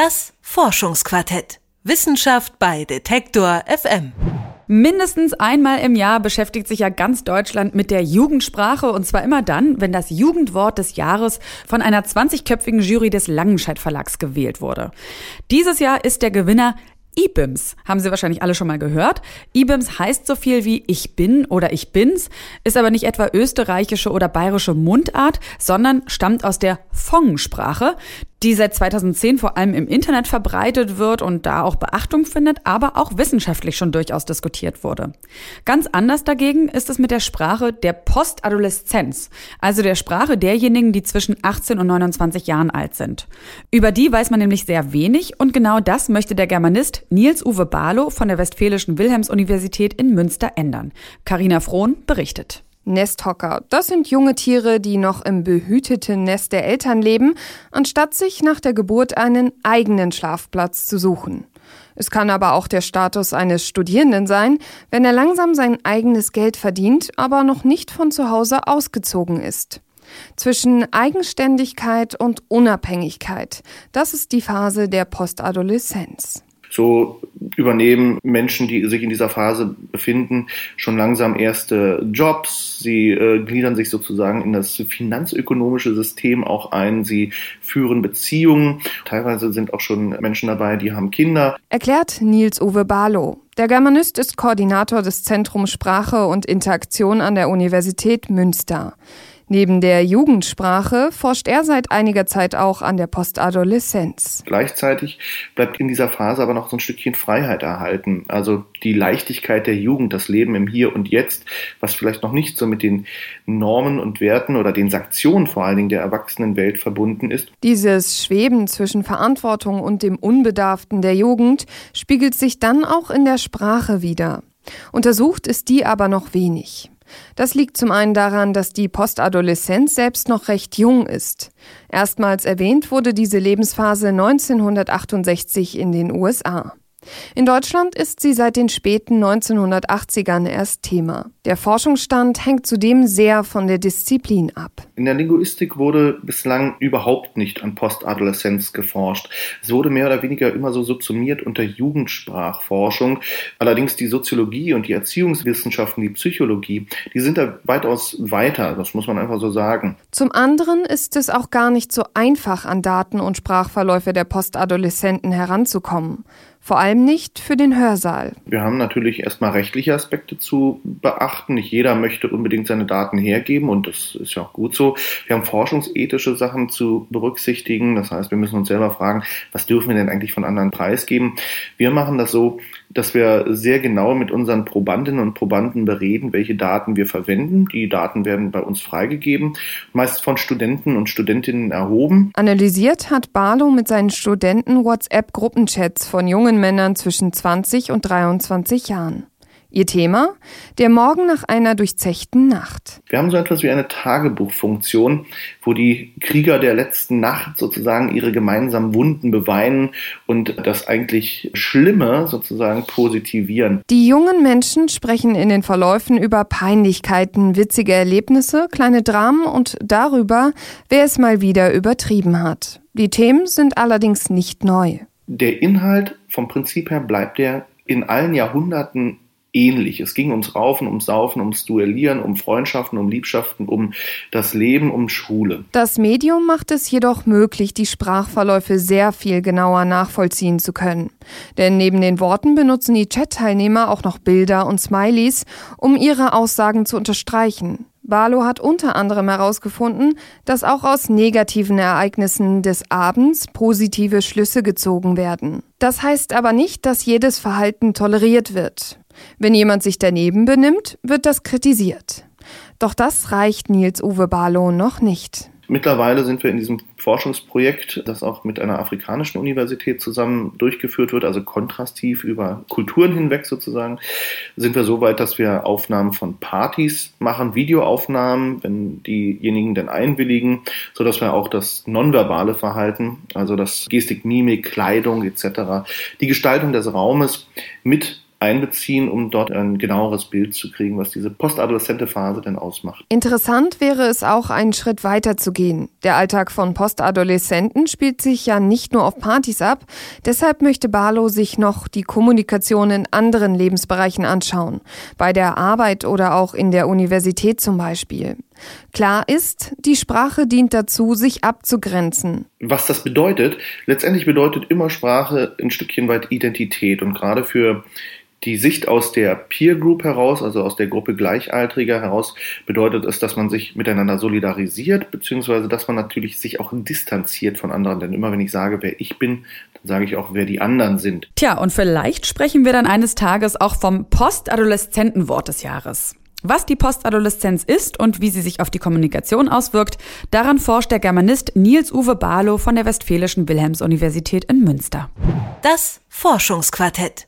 Das Forschungsquartett. Wissenschaft bei Detektor FM. Mindestens einmal im Jahr beschäftigt sich ja ganz Deutschland mit der Jugendsprache und zwar immer dann, wenn das Jugendwort des Jahres von einer 20-köpfigen Jury des Langenscheidt Verlags gewählt wurde. Dieses Jahr ist der Gewinner IBIMS haben Sie wahrscheinlich alle schon mal gehört. IBIMS heißt so viel wie ich bin oder ich bin's, ist aber nicht etwa österreichische oder bayerische Mundart, sondern stammt aus der Fong-Sprache die seit 2010 vor allem im Internet verbreitet wird und da auch Beachtung findet, aber auch wissenschaftlich schon durchaus diskutiert wurde. Ganz anders dagegen ist es mit der Sprache der Postadoleszenz, also der Sprache derjenigen, die zwischen 18 und 29 Jahren alt sind. Über die weiß man nämlich sehr wenig und genau das möchte der Germanist Nils Uwe Barlow von der Westfälischen Wilhelms-Universität in Münster ändern. Carina Frohn berichtet. Nesthocker. Das sind junge Tiere, die noch im behüteten Nest der Eltern leben, anstatt sich nach der Geburt einen eigenen Schlafplatz zu suchen. Es kann aber auch der Status eines Studierenden sein, wenn er langsam sein eigenes Geld verdient, aber noch nicht von zu Hause ausgezogen ist. Zwischen Eigenständigkeit und Unabhängigkeit, das ist die Phase der Postadoleszenz. So übernehmen Menschen, die sich in dieser Phase befinden, schon langsam erste Jobs. Sie äh, gliedern sich sozusagen in das finanzökonomische System auch ein. Sie führen Beziehungen. Teilweise sind auch schon Menschen dabei, die haben Kinder. Erklärt Nils Uwe Barlow. Der Germanist ist Koordinator des Zentrums Sprache und Interaktion an der Universität Münster. Neben der Jugendsprache forscht er seit einiger Zeit auch an der Postadoleszenz. Gleichzeitig bleibt in dieser Phase aber noch so ein Stückchen Freiheit erhalten. Also die Leichtigkeit der Jugend, das Leben im Hier und Jetzt, was vielleicht noch nicht so mit den Normen und Werten oder den Sanktionen vor allen Dingen der Erwachsenenwelt verbunden ist. Dieses Schweben zwischen Verantwortung und dem Unbedarften der Jugend spiegelt sich dann auch in der Sprache wider. Untersucht ist die aber noch wenig. Das liegt zum einen daran, dass die Postadoleszenz selbst noch recht jung ist. Erstmals erwähnt wurde diese Lebensphase 1968 in den USA. In Deutschland ist sie seit den späten 1980ern erst Thema. Der Forschungsstand hängt zudem sehr von der Disziplin ab. In der Linguistik wurde bislang überhaupt nicht an Postadoleszenz geforscht. Es wurde mehr oder weniger immer so subsumiert unter Jugendsprachforschung. Allerdings die Soziologie und die Erziehungswissenschaften, die Psychologie, die sind da weitaus weiter, das muss man einfach so sagen. Zum anderen ist es auch gar nicht so einfach, an Daten und Sprachverläufe der Postadoleszenten heranzukommen. Vor allem nicht für den Hörsaal. Wir haben natürlich erstmal rechtliche Aspekte zu beachten. Nicht jeder möchte unbedingt seine Daten hergeben und das ist ja auch gut so. Wir haben forschungsethische Sachen zu berücksichtigen. Das heißt, wir müssen uns selber fragen, was dürfen wir denn eigentlich von anderen preisgeben? Wir machen das so, dass wir sehr genau mit unseren Probandinnen und Probanden bereden, welche Daten wir verwenden. Die Daten werden bei uns freigegeben, meist von Studenten und Studentinnen erhoben. Analysiert hat Barlow mit seinen Studenten WhatsApp-Gruppenchats von jungen Männern zwischen 20 und 23 Jahren. Ihr Thema? Der Morgen nach einer durchzechten Nacht. Wir haben so etwas wie eine Tagebuchfunktion, wo die Krieger der letzten Nacht sozusagen ihre gemeinsamen Wunden beweinen und das eigentlich Schlimme sozusagen positivieren. Die jungen Menschen sprechen in den Verläufen über Peinlichkeiten, witzige Erlebnisse, kleine Dramen und darüber, wer es mal wieder übertrieben hat. Die Themen sind allerdings nicht neu. Der Inhalt vom Prinzip her bleibt der in allen Jahrhunderten ähnlich. Es ging ums Raufen, ums Saufen, ums Duellieren, um Freundschaften, um Liebschaften, um das Leben, um Schule. Das Medium macht es jedoch möglich, die Sprachverläufe sehr viel genauer nachvollziehen zu können. Denn neben den Worten benutzen die Chat-Teilnehmer auch noch Bilder und Smileys, um ihre Aussagen zu unterstreichen. Barlow hat unter anderem herausgefunden, dass auch aus negativen Ereignissen des Abends positive Schlüsse gezogen werden. Das heißt aber nicht, dass jedes Verhalten toleriert wird. Wenn jemand sich daneben benimmt, wird das kritisiert. Doch das reicht Nils Uwe Barlow noch nicht. Mittlerweile sind wir in diesem Forschungsprojekt, das auch mit einer afrikanischen Universität zusammen durchgeführt wird, also kontrastiv über Kulturen hinweg sozusagen, sind wir so weit, dass wir Aufnahmen von Partys machen, Videoaufnahmen, wenn diejenigen denn einwilligen, so dass wir auch das nonverbale Verhalten, also das Gestik, Mimik, Kleidung etc., die Gestaltung des Raumes mit einbeziehen, um dort ein genaueres Bild zu kriegen, was diese postadoleszente Phase denn ausmacht. Interessant wäre es auch, einen Schritt weiter zu gehen. Der Alltag von Postadoleszenten spielt sich ja nicht nur auf Partys ab. Deshalb möchte Barlow sich noch die Kommunikation in anderen Lebensbereichen anschauen. Bei der Arbeit oder auch in der Universität zum Beispiel. Klar ist, die Sprache dient dazu, sich abzugrenzen. Was das bedeutet, letztendlich bedeutet immer Sprache ein Stückchen weit Identität und gerade für die Sicht aus der Peer Group heraus, also aus der Gruppe Gleichaltriger heraus, bedeutet es, dass man sich miteinander solidarisiert, beziehungsweise dass man natürlich sich auch distanziert von anderen. Denn immer wenn ich sage, wer ich bin, dann sage ich auch, wer die anderen sind. Tja, und vielleicht sprechen wir dann eines Tages auch vom Postadoleszentenwort des Jahres. Was die Postadoleszenz ist und wie sie sich auf die Kommunikation auswirkt, daran forscht der Germanist Nils-Uwe Barlow von der Westfälischen Wilhelms-Universität in Münster. Das Forschungsquartett.